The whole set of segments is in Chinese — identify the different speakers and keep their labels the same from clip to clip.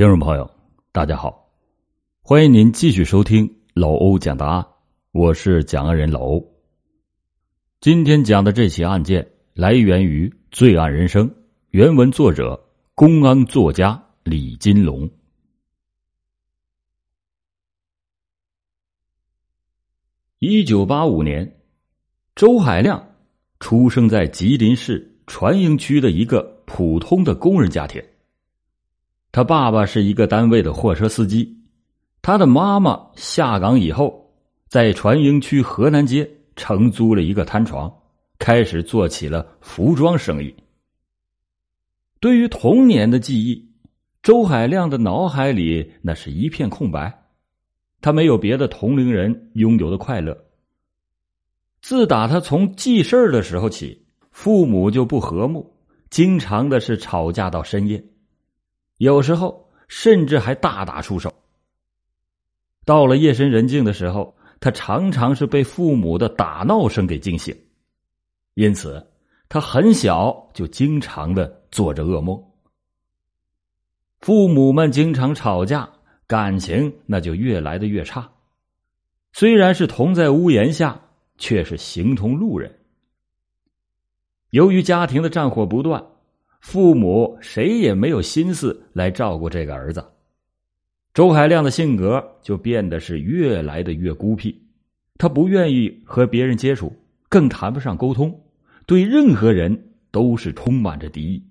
Speaker 1: 听众朋友，大家好，欢迎您继续收听老欧讲答案，我是讲案人老欧。今天讲的这起案件来源于《罪案人生》，原文作者公安作家李金龙。一九八五年，周海亮出生在吉林市船营区的一个普通的工人家庭。他爸爸是一个单位的货车司机，他的妈妈下岗以后，在船营区河南街承租了一个摊床，开始做起了服装生意。对于童年的记忆，周海亮的脑海里那是一片空白，他没有别的同龄人拥有的快乐。自打他从记事的时候起，父母就不和睦，经常的是吵架到深夜。有时候甚至还大打出手。到了夜深人静的时候，他常常是被父母的打闹声给惊醒，因此他很小就经常的做着噩梦。父母们经常吵架，感情那就越来的越差。虽然是同在屋檐下，却是形同路人。由于家庭的战火不断。父母谁也没有心思来照顾这个儿子，周海亮的性格就变得是越来的越孤僻，他不愿意和别人接触，更谈不上沟通，对任何人都是充满着敌意。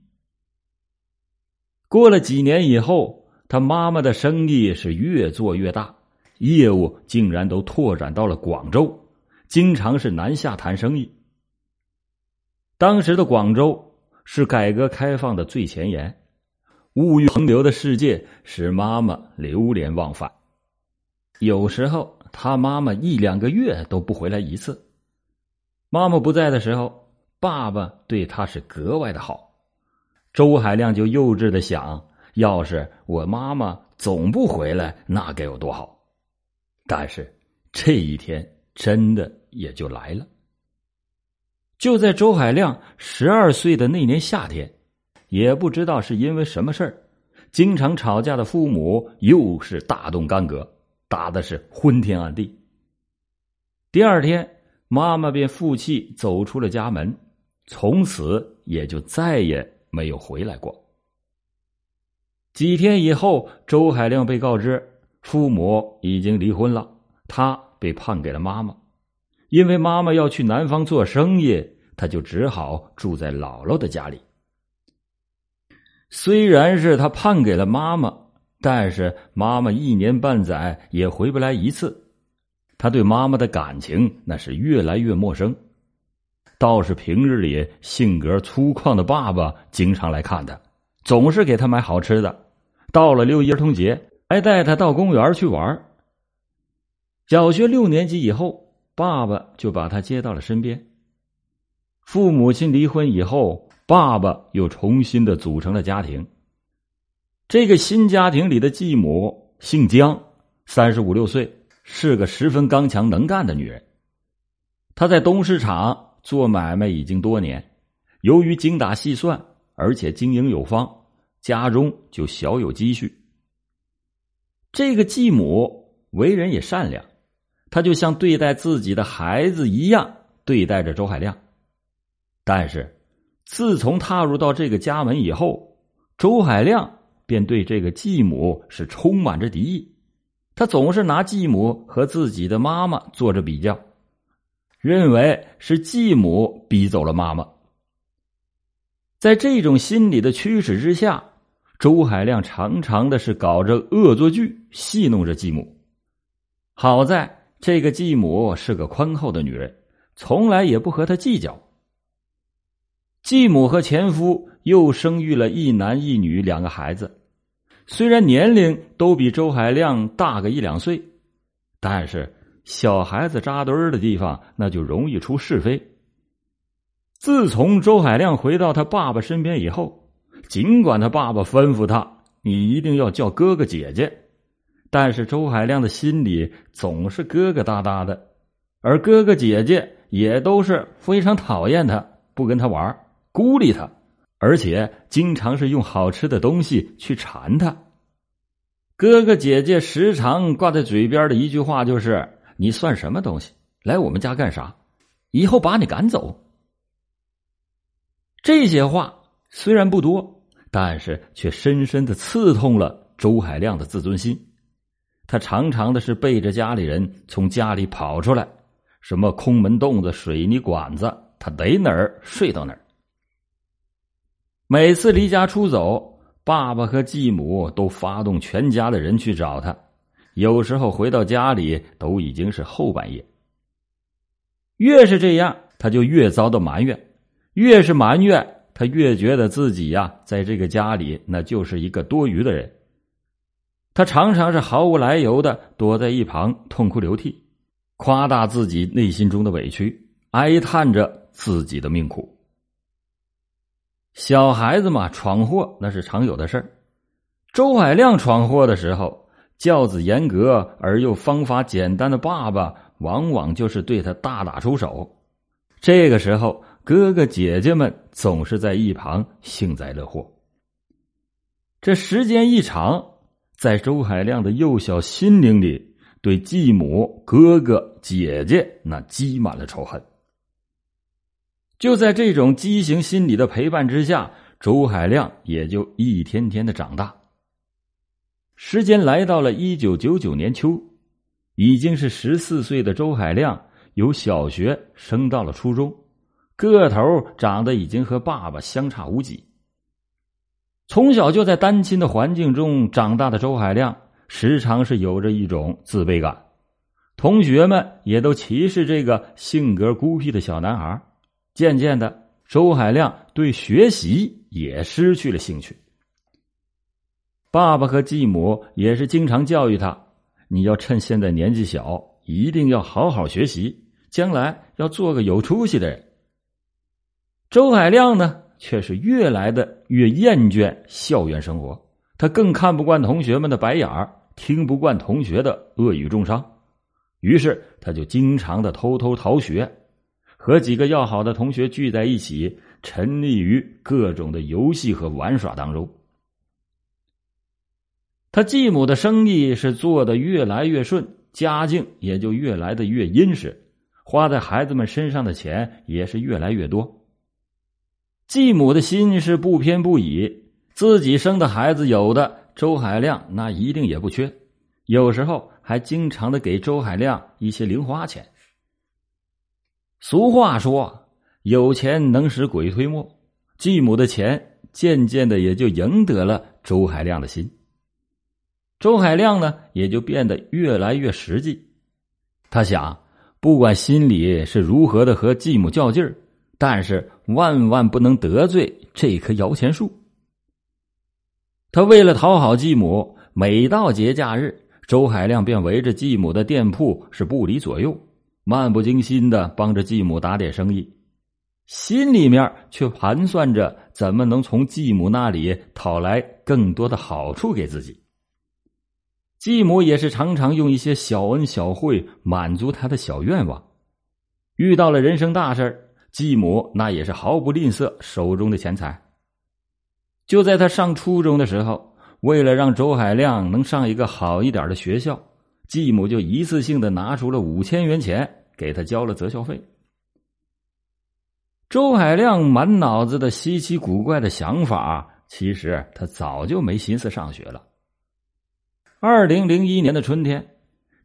Speaker 1: 过了几年以后，他妈妈的生意是越做越大，业务竟然都拓展到了广州，经常是南下谈生意。当时的广州。是改革开放的最前沿，物欲横流的世界使妈妈流连忘返。有时候，他妈妈一两个月都不回来一次。妈妈不在的时候，爸爸对他是格外的好。周海亮就幼稚的想：要是我妈妈总不回来，那该有多好！但是这一天真的也就来了。就在周海亮十二岁的那年夏天，也不知道是因为什么事儿，经常吵架的父母又是大动干戈，打的是昏天暗地。第二天，妈妈便负气走出了家门，从此也就再也没有回来过。几天以后，周海亮被告知父母已经离婚了，他被判给了妈妈。因为妈妈要去南方做生意，他就只好住在姥姥的家里。虽然是他判给了妈妈，但是妈妈一年半载也回不来一次，他对妈妈的感情那是越来越陌生。倒是平日里性格粗犷的爸爸经常来看他，总是给他买好吃的。到了六一儿童节，还带他到公园去玩。小学六年级以后。爸爸就把他接到了身边。父母亲离婚以后，爸爸又重新的组成了家庭。这个新家庭里的继母姓江，三十五六岁，是个十分刚强能干的女人。她在东市场做买卖已经多年，由于精打细算，而且经营有方，家中就小有积蓄。这个继母为人也善良。他就像对待自己的孩子一样对待着周海亮，但是自从踏入到这个家门以后，周海亮便对这个继母是充满着敌意。他总是拿继母和自己的妈妈做着比较，认为是继母逼走了妈妈。在这种心理的驱使之下，周海亮常常的是搞着恶作剧戏弄着继母。好在。这个继母是个宽厚的女人，从来也不和他计较。继母和前夫又生育了一男一女两个孩子，虽然年龄都比周海亮大个一两岁，但是小孩子扎堆儿的地方，那就容易出是非。自从周海亮回到他爸爸身边以后，尽管他爸爸吩咐他，你一定要叫哥哥姐姐。但是周海亮的心里总是疙疙瘩瘩的，而哥哥姐姐也都是非常讨厌他，不跟他玩，孤立他，而且经常是用好吃的东西去馋他。哥哥姐姐时常挂在嘴边的一句话就是：“你算什么东西？来我们家干啥？以后把你赶走。”这些话虽然不多，但是却深深的刺痛了周海亮的自尊心。他常常的是背着家里人从家里跑出来，什么空门洞子、水泥管子，他逮哪儿睡到哪儿。每次离家出走。爸爸和继母都发动全家的人去找他，有时候回到家里都已经是后半夜。越是这样，他就越遭到埋怨；越是埋怨，他越觉得自己呀，在这个家里那就是一个多余的人。他常常是毫无来由的躲在一旁痛哭流涕，夸大自己内心中的委屈，哀叹着自己的命苦。小孩子嘛，闯祸那是常有的事儿。周海亮闯祸的时候，教子严格而又方法简单的爸爸，往往就是对他大打出手。这个时候，哥哥姐姐们总是在一旁幸灾乐祸。这时间一长，在周海亮的幼小心灵里，对继母、哥哥、姐姐那积满了仇恨。就在这种畸形心理的陪伴之下，周海亮也就一天天的长大。时间来到了一九九九年秋，已经是十四岁的周海亮由小学升到了初中，个头长得已经和爸爸相差无几。从小就在单亲的环境中长大的周海亮，时常是有着一种自卑感，同学们也都歧视这个性格孤僻的小男孩。渐渐的，周海亮对学习也失去了兴趣。爸爸和继母也是经常教育他：“你要趁现在年纪小，一定要好好学习，将来要做个有出息的人。”周海亮呢，却是越来的越厌倦校园生活，他更看不惯同学们的白眼儿，听不惯同学的恶语重伤，于是他就经常的偷偷逃学。和几个要好的同学聚在一起，沉溺于各种的游戏和玩耍当中。他继母的生意是做的越来越顺，家境也就越来的越殷实，花在孩子们身上的钱也是越来越多。继母的心是不偏不倚，自己生的孩子有的周海亮那一定也不缺，有时候还经常的给周海亮一些零花钱。俗话说：“有钱能使鬼推磨。”继母的钱渐渐的也就赢得了周海亮的心。周海亮呢，也就变得越来越实际。他想，不管心里是如何的和继母较劲儿，但是万万不能得罪这棵摇钱树。他为了讨好继母，每到节假日，周海亮便围着继母的店铺是不离左右。漫不经心的帮着继母打点生意，心里面却盘算着怎么能从继母那里讨来更多的好处给自己。继母也是常常用一些小恩小惠满足他的小愿望。遇到了人生大事继母那也是毫不吝啬手中的钱财。就在他上初中的时候，为了让周海亮能上一个好一点的学校，继母就一次性的拿出了五千元钱。给他交了择校费。周海亮满脑子的稀奇古怪的想法，其实他早就没心思上学了。二零零一年的春天，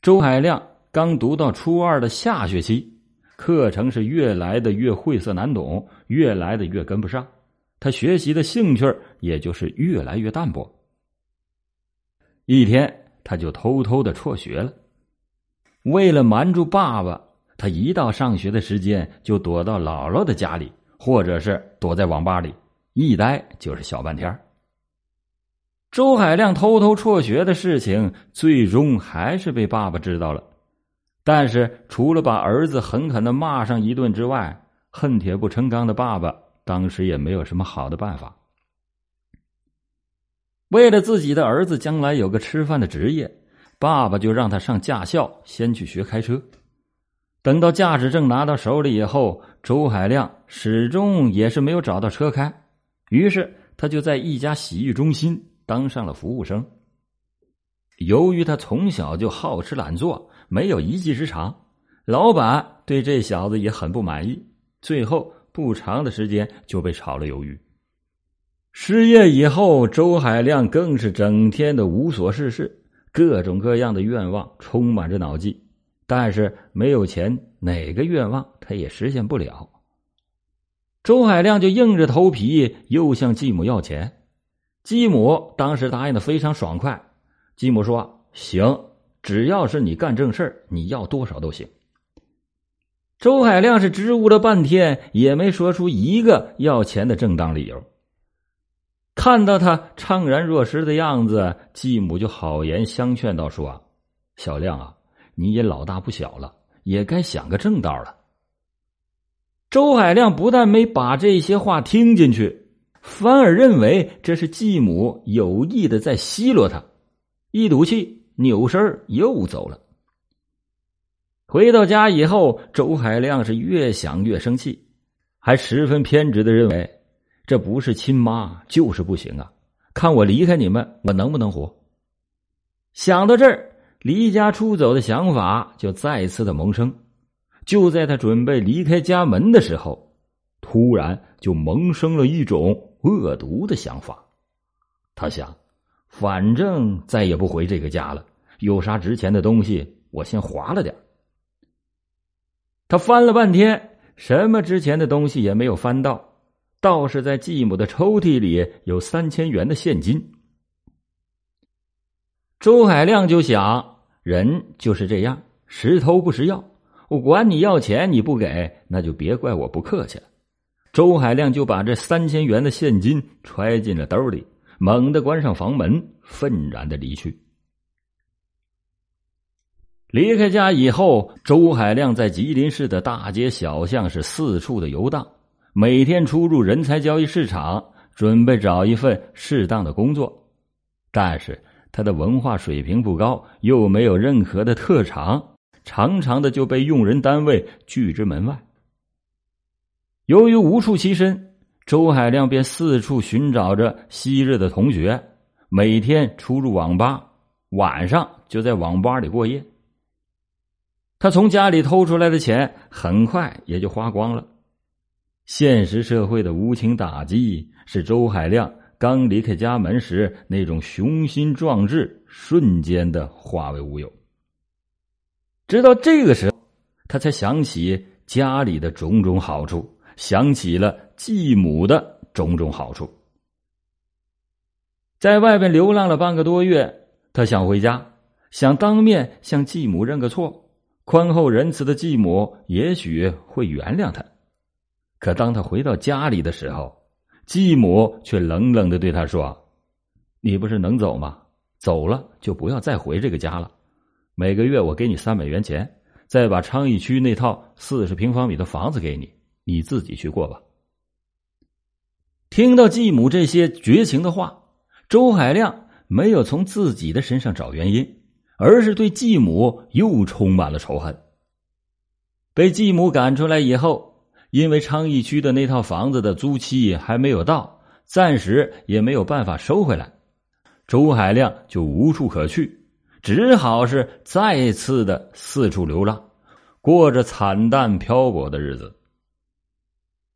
Speaker 1: 周海亮刚读到初二的下学期，课程是越来的越晦涩难懂，越来的越跟不上，他学习的兴趣也就是越来越淡薄。一天，他就偷偷的辍学了，为了瞒住爸爸。他一到上学的时间，就躲到姥姥的家里，或者是躲在网吧里，一待就是小半天。周海亮偷偷辍学的事情，最终还是被爸爸知道了。但是，除了把儿子狠狠的骂上一顿之外，恨铁不成钢的爸爸当时也没有什么好的办法。为了自己的儿子将来有个吃饭的职业，爸爸就让他上驾校，先去学开车。等到驾驶证拿到手里以后，周海亮始终也是没有找到车开，于是他就在一家洗浴中心当上了服务生。由于他从小就好吃懒做，没有一技之长，老板对这小子也很不满意。最后不长的时间就被炒了鱿鱼。失业以后，周海亮更是整天的无所事事，各种各样的愿望充满着脑际，但是没有钱，哪个愿望他也实现不了。周海亮就硬着头皮又向继母要钱，继母当时答应的非常爽快。继母说：“行，只要是你干正事你要多少都行。”周海亮是支吾了半天，也没说出一个要钱的正当理由。看到他怅然若失的样子，继母就好言相劝道：“说，小亮啊，你也老大不小了，也该想个正道了。”周海亮不但没把这些话听进去，反而认为这是继母有意的在奚落他，一赌气，扭身又走了。回到家以后，周海亮是越想越生气，还十分偏执的认为。这不是亲妈就是不行啊！看我离开你们，我能不能活？想到这儿，离家出走的想法就再次的萌生。就在他准备离开家门的时候，突然就萌生了一种恶毒的想法。他想，反正再也不回这个家了，有啥值钱的东西，我先划了点。他翻了半天，什么值钱的东西也没有翻到。倒是在继母的抽屉里有三千元的现金。周海亮就想，人就是这样，识偷不识要。我管你要钱，你不给，那就别怪我不客气了。周海亮就把这三千元的现金揣进了兜里，猛地关上房门，愤然的离去。离开家以后，周海亮在吉林市的大街小巷是四处的游荡。每天出入人才交易市场，准备找一份适当的工作，但是他的文化水平不高，又没有任何的特长，常常的就被用人单位拒之门外。由于无处栖身，周海亮便四处寻找着昔日的同学，每天出入网吧，晚上就在网吧里过夜。他从家里偷出来的钱，很快也就花光了。现实社会的无情打击，使周海亮刚离开家门时那种雄心壮志瞬间的化为乌有。直到这个时候，他才想起家里的种种好处，想起了继母的种种好处。在外边流浪了半个多月，他想回家，想当面向继母认个错，宽厚仁慈的继母也许会原谅他。可当他回到家里的时候，继母却冷冷的对他说：“你不是能走吗？走了就不要再回这个家了。每个月我给你三百元钱，再把昌邑区那套四十平方米的房子给你，你自己去过吧。”听到继母这些绝情的话，周海亮没有从自己的身上找原因，而是对继母又充满了仇恨。被继母赶出来以后。因为昌邑区的那套房子的租期还没有到，暂时也没有办法收回来，周海亮就无处可去，只好是再次的四处流浪，过着惨淡漂泊的日子。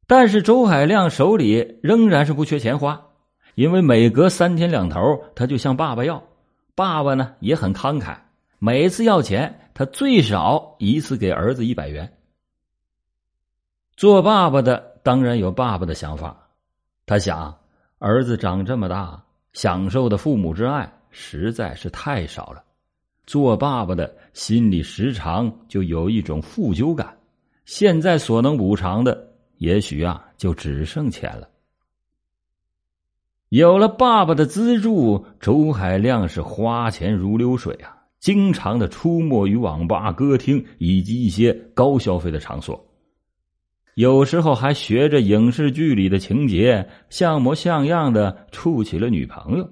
Speaker 1: 但是周海亮手里仍然是不缺钱花，因为每隔三天两头他就向爸爸要，爸爸呢也很慷慨，每次要钱他最少一次给儿子一百元。做爸爸的当然有爸爸的想法，他想儿子长这么大，享受的父母之爱实在是太少了。做爸爸的心里时常就有一种负疚感，现在所能补偿的，也许啊就只剩钱了。有了爸爸的资助，周海亮是花钱如流水啊，经常的出没于网吧、歌厅以及一些高消费的场所。有时候还学着影视剧里的情节，像模像样的处起了女朋友。